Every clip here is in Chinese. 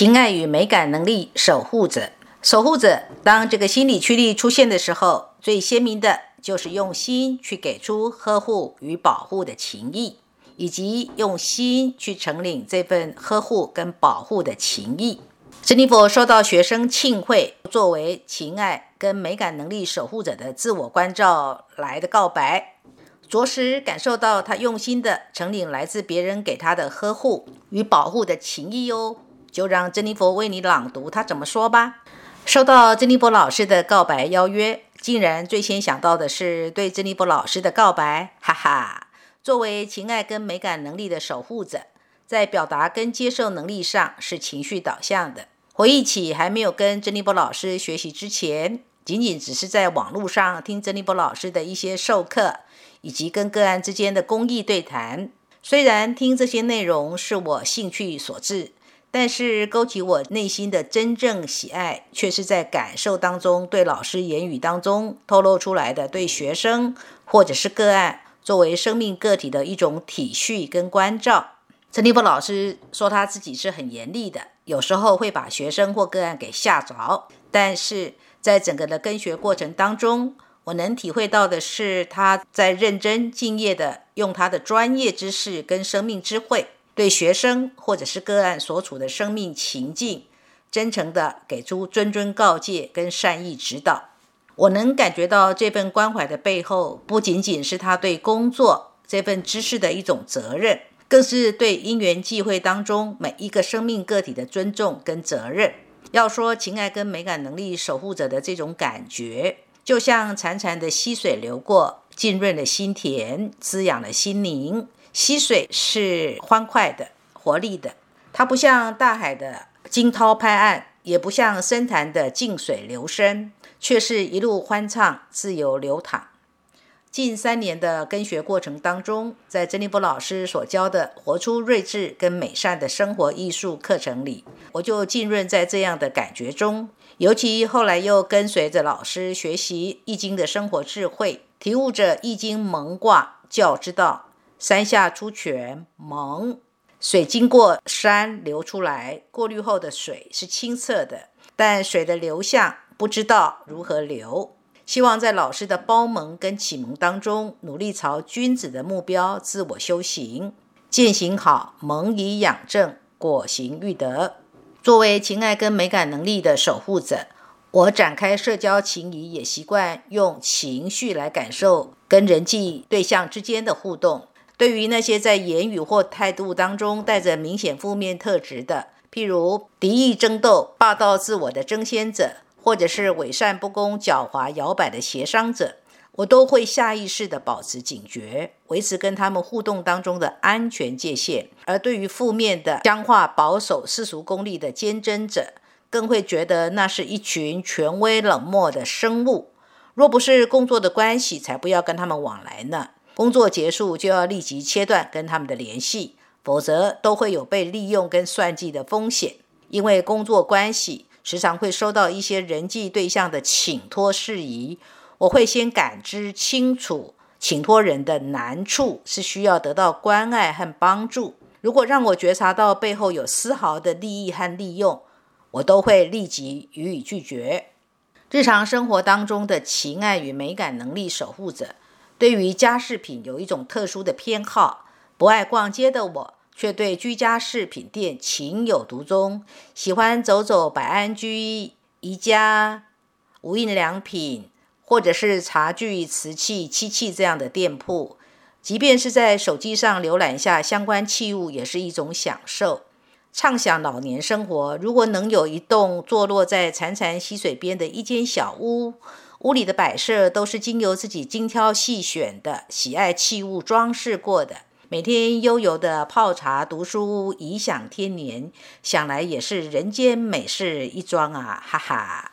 情爱与美感能力守护者，守护者。当这个心理驱力出现的时候，最鲜明的就是用心去给出呵护与保护的情谊，以及用心去承领这份呵护跟保护的情谊。珍妮佛收到学生庆会作为情爱跟美感能力守护者的自我关照来的告白，着实感受到他用心的承领来自别人给他的呵护与保护的情谊哦。就让珍妮佛为你朗读他怎么说吧。收到珍妮佛老师的告白邀约，竟然最先想到的是对珍妮佛老师的告白，哈哈！作为情爱跟美感能力的守护者，在表达跟接受能力上是情绪导向的。回忆起还没有跟珍妮佛老师学习之前，仅仅只是在网络上听珍妮佛老师的一些授课，以及跟个案之间的公益对谈。虽然听这些内容是我兴趣所致。但是勾起我内心的真正喜爱，却是在感受当中，对老师言语当中透露出来的对学生或者是个案作为生命个体的一种体恤跟关照。陈立波老师说他自己是很严厉的，有时候会把学生或个案给吓着。但是在整个的跟学过程当中，我能体会到的是他在认真敬业的用他的专业知识跟生命智慧。对学生或者是个案所处的生命情境，真诚地给出谆谆告诫跟善意指导。我能感觉到这份关怀的背后，不仅仅是他对工作这份知识的一种责任，更是对因缘际会当中每一个生命个体的尊重跟责任。要说情爱跟美感能力守护者的这种感觉，就像潺潺的溪水流过，浸润了心田，滋养了心灵。溪水是欢快的、活力的，它不像大海的惊涛拍岸，也不像深潭的静水流深，却是一路欢畅、自由流淌。近三年的跟学过程当中，在珍妮波老师所教的“活出睿智跟美善的生活艺术”课程里，我就浸润在这样的感觉中。尤其后来又跟随着老师学习《易经》的生活智慧，体悟着《易经》蒙卦教之道。山下出泉，蒙水经过山流出来，过滤后的水是清澈的，但水的流向不知道如何流。希望在老师的包蒙跟启蒙当中，努力朝君子的目标自我修行，践行好蒙以养正，果行育德。作为情爱跟美感能力的守护者，我展开社交情谊，也习惯用情绪来感受跟人际对象之间的互动。对于那些在言语或态度当中带着明显负面特质的，譬如敌意争斗、霸道自我的争先者，或者是伪善不公、狡猾摇摆的协商者，我都会下意识地保持警觉，维持跟他们互动当中的安全界限。而对于负面的僵化、保守、世俗功利的坚贞者，更会觉得那是一群权威冷漠的生物。若不是工作的关系，才不要跟他们往来呢。工作结束就要立即切断跟他们的联系，否则都会有被利用跟算计的风险。因为工作关系时常会收到一些人际对象的请托事宜，我会先感知清楚请托人的难处是需要得到关爱和帮助。如果让我觉察到背后有丝毫的利益和利用，我都会立即予以拒绝。日常生活当中的情爱与美感能力守护者。对于家饰品有一种特殊的偏好，不爱逛街的我却对居家饰品店情有独钟，喜欢走走百安居、宜家、无印良品，或者是茶具、瓷器、漆器这样的店铺。即便是在手机上浏览下相关器物，也是一种享受。畅想老年生活，如果能有一栋坐落在潺潺溪水边的一间小屋。屋里的摆设都是经由自己精挑细选的喜爱器物装饰过的，每天悠游的泡茶读书，颐享天年，想来也是人间美事一桩啊！哈哈。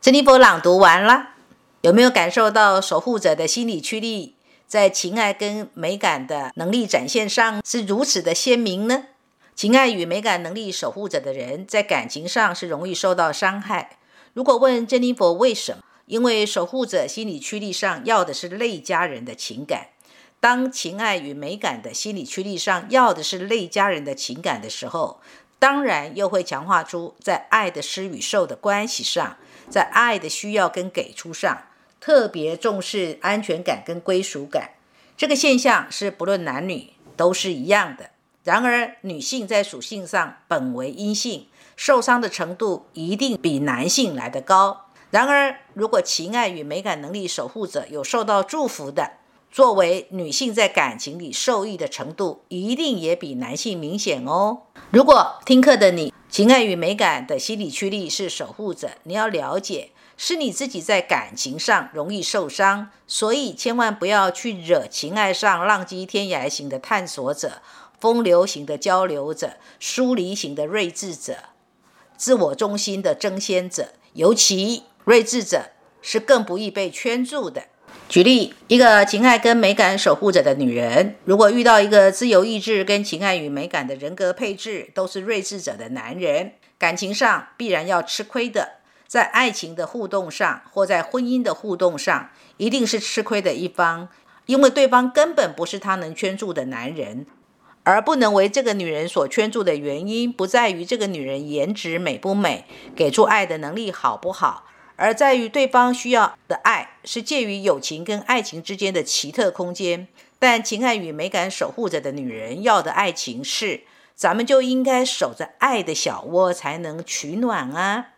珍妮佛朗读完了，有没有感受到守护者的心理驱力，在情爱跟美感的能力展现上是如此的鲜明呢？情爱与美感能力守护者的人，在感情上是容易受到伤害。如果问珍妮佛为什么？因为守护者心理驱力上要的是类家人的情感，当情爱与美感的心理驱力上要的是类家人的情感的时候，当然又会强化出在爱的施与受的关系上，在爱的需要跟给出上，特别重视安全感跟归属感。这个现象是不论男女都是一样的。然而，女性在属性上本为阴性，受伤的程度一定比男性来得高。然而，如果情爱与美感能力守护者有受到祝福的，作为女性在感情里受益的程度，一定也比男性明显哦。如果听课的你情爱与美感的心理驱力是守护者，你要了解。是你自己在感情上容易受伤，所以千万不要去惹情爱上浪迹天涯型的探索者、风流型的交流者、疏离型的睿智者、自我中心的争先者。尤其睿智者是更不易被圈住的。举例，一个情爱跟美感守护者的女人，如果遇到一个自由意志跟情爱与美感的人格配置都是睿智者的男人，感情上必然要吃亏的。在爱情的互动上，或在婚姻的互动上，一定是吃亏的一方，因为对方根本不是他能圈住的男人，而不能为这个女人所圈住的原因，不在于这个女人颜值美不美，给出爱的能力好不好，而在于对方需要的爱是介于友情跟爱情之间的奇特空间。但情爱与美感守护着的女人要的爱情是，咱们就应该守着爱的小窝才能取暖啊。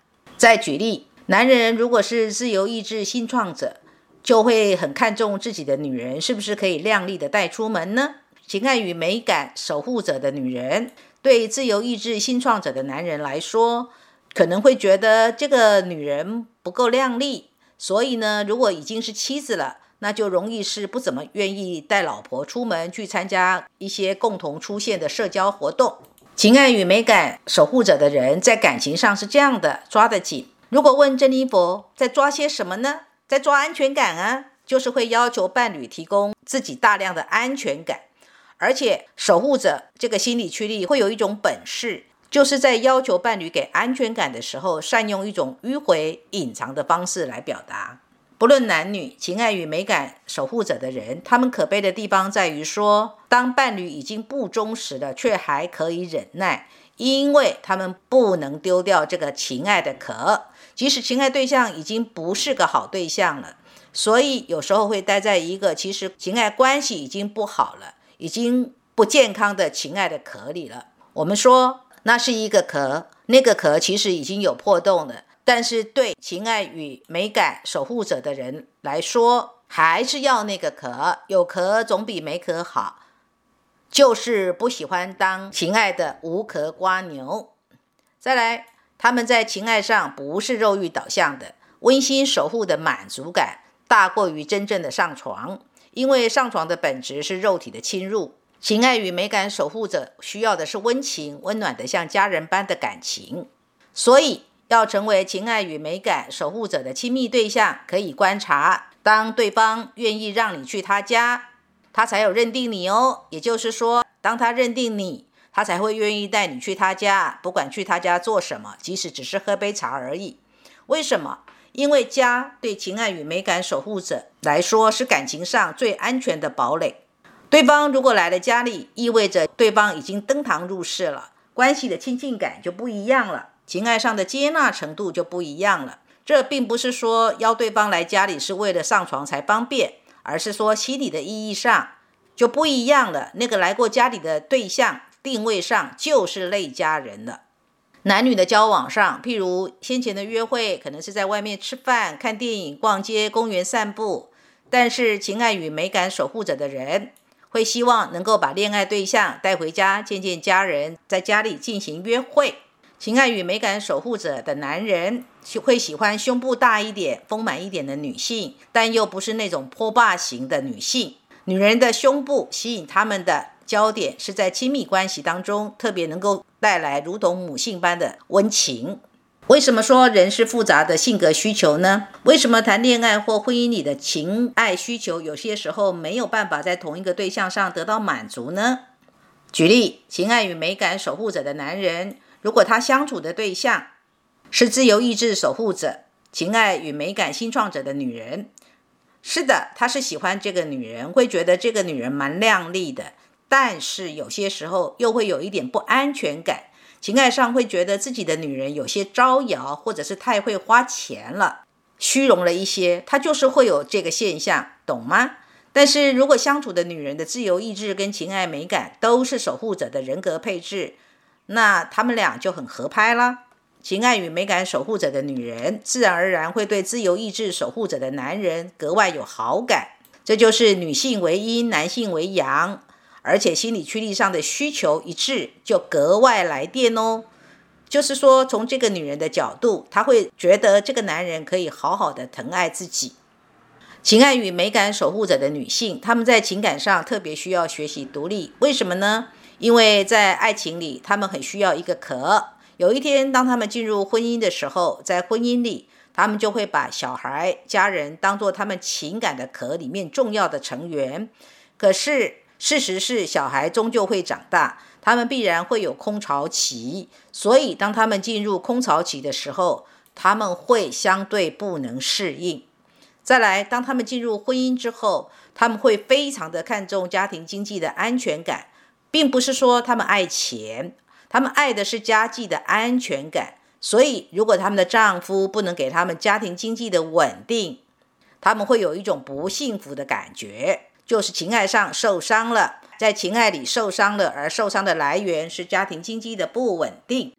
再举例，男人如果是自由意志新创者，就会很看重自己的女人是不是可以靓丽的带出门呢？情爱与美感守护者的女人，对自由意志新创者的男人来说，可能会觉得这个女人不够靓丽，所以呢，如果已经是妻子了，那就容易是不怎么愿意带老婆出门去参加一些共同出现的社交活动。情爱与美感守护者的人在感情上是这样的，抓得紧。如果问珍妮佛在抓些什么呢？在抓安全感啊，就是会要求伴侣提供自己大量的安全感。而且守护者这个心理驱力会有一种本事，就是在要求伴侣给安全感的时候，善用一种迂回隐藏的方式来表达。不论男女，情爱与美感守护者的人，他们可悲的地方在于说，当伴侣已经不忠实了，却还可以忍耐，因为他们不能丢掉这个情爱的壳，即使情爱对象已经不是个好对象了，所以有时候会待在一个其实情爱关系已经不好了、已经不健康的情爱的壳里了。我们说那是一个壳，那个壳其实已经有破洞了。但是对情爱与美感守护者的人来说，还是要那个壳，有壳总比没壳好。就是不喜欢当情爱的无壳瓜牛。再来，他们在情爱上不是肉欲导向的，温馨守护的满足感大过于真正的上床，因为上床的本质是肉体的侵入。情爱与美感守护者需要的是温情、温暖的像家人般的感情，所以。要成为情爱与美感守护者的亲密对象，可以观察：当对方愿意让你去他家，他才有认定你哦。也就是说，当他认定你，他才会愿意带你去他家，不管去他家做什么，即使只是喝杯茶而已。为什么？因为家对情爱与美感守护者来说是感情上最安全的堡垒。对方如果来了家里，意味着对方已经登堂入室了，关系的亲近感就不一样了。情爱上的接纳程度就不一样了。这并不是说邀对方来家里是为了上床才方便，而是说心理的意义上就不一样了。那个来过家里的对象定位上就是类家人了。男女的交往上，譬如先前的约会可能是在外面吃饭、看电影、逛街、公园散步，但是情爱与美感守护者的人会希望能够把恋爱对象带回家见见家人，在家里进行约会。情爱与美感守护者的男人会喜欢胸部大一点、丰满一点的女性，但又不是那种泼霸型的女性。女人的胸部吸引他们的焦点是在亲密关系当中，特别能够带来如同母性般的温情。为什么说人是复杂的性格需求呢？为什么谈恋爱或婚姻里的情爱需求有些时候没有办法在同一个对象上得到满足呢？举例，情爱与美感守护者的男人。如果他相处的对象是自由意志守护者、情爱与美感新创者的女人，是的，他是喜欢这个女人，会觉得这个女人蛮靓丽的，但是有些时候又会有一点不安全感。情爱上会觉得自己的女人有些招摇，或者是太会花钱了，虚荣了一些，他就是会有这个现象，懂吗？但是如果相处的女人的自由意志跟情爱美感都是守护者的人格配置，那他们俩就很合拍啦。情爱与美感守护者的女人，自然而然会对自由意志守护者的男人格外有好感。这就是女性为阴，男性为阳。而且心理驱力上的需求一致，就格外来电哦。就是说，从这个女人的角度，她会觉得这个男人可以好好的疼爱自己。情爱与美感守护者的女性，她们在情感上特别需要学习独立。为什么呢？因为在爱情里，他们很需要一个壳。有一天，当他们进入婚姻的时候，在婚姻里，他们就会把小孩、家人当做他们情感的壳里面重要的成员。可是，事实是，小孩终究会长大，他们必然会有空巢期。所以，当他们进入空巢期的时候，他们会相对不能适应。再来，当他们进入婚姻之后，他们会非常的看重家庭经济的安全感，并不是说他们爱钱，他们爱的是家计的安全感。所以，如果他们的丈夫不能给他们家庭经济的稳定，他们会有一种不幸福的感觉。就是情爱上受伤了，在情爱里受伤了，而受伤的来源是家庭经济的不稳定。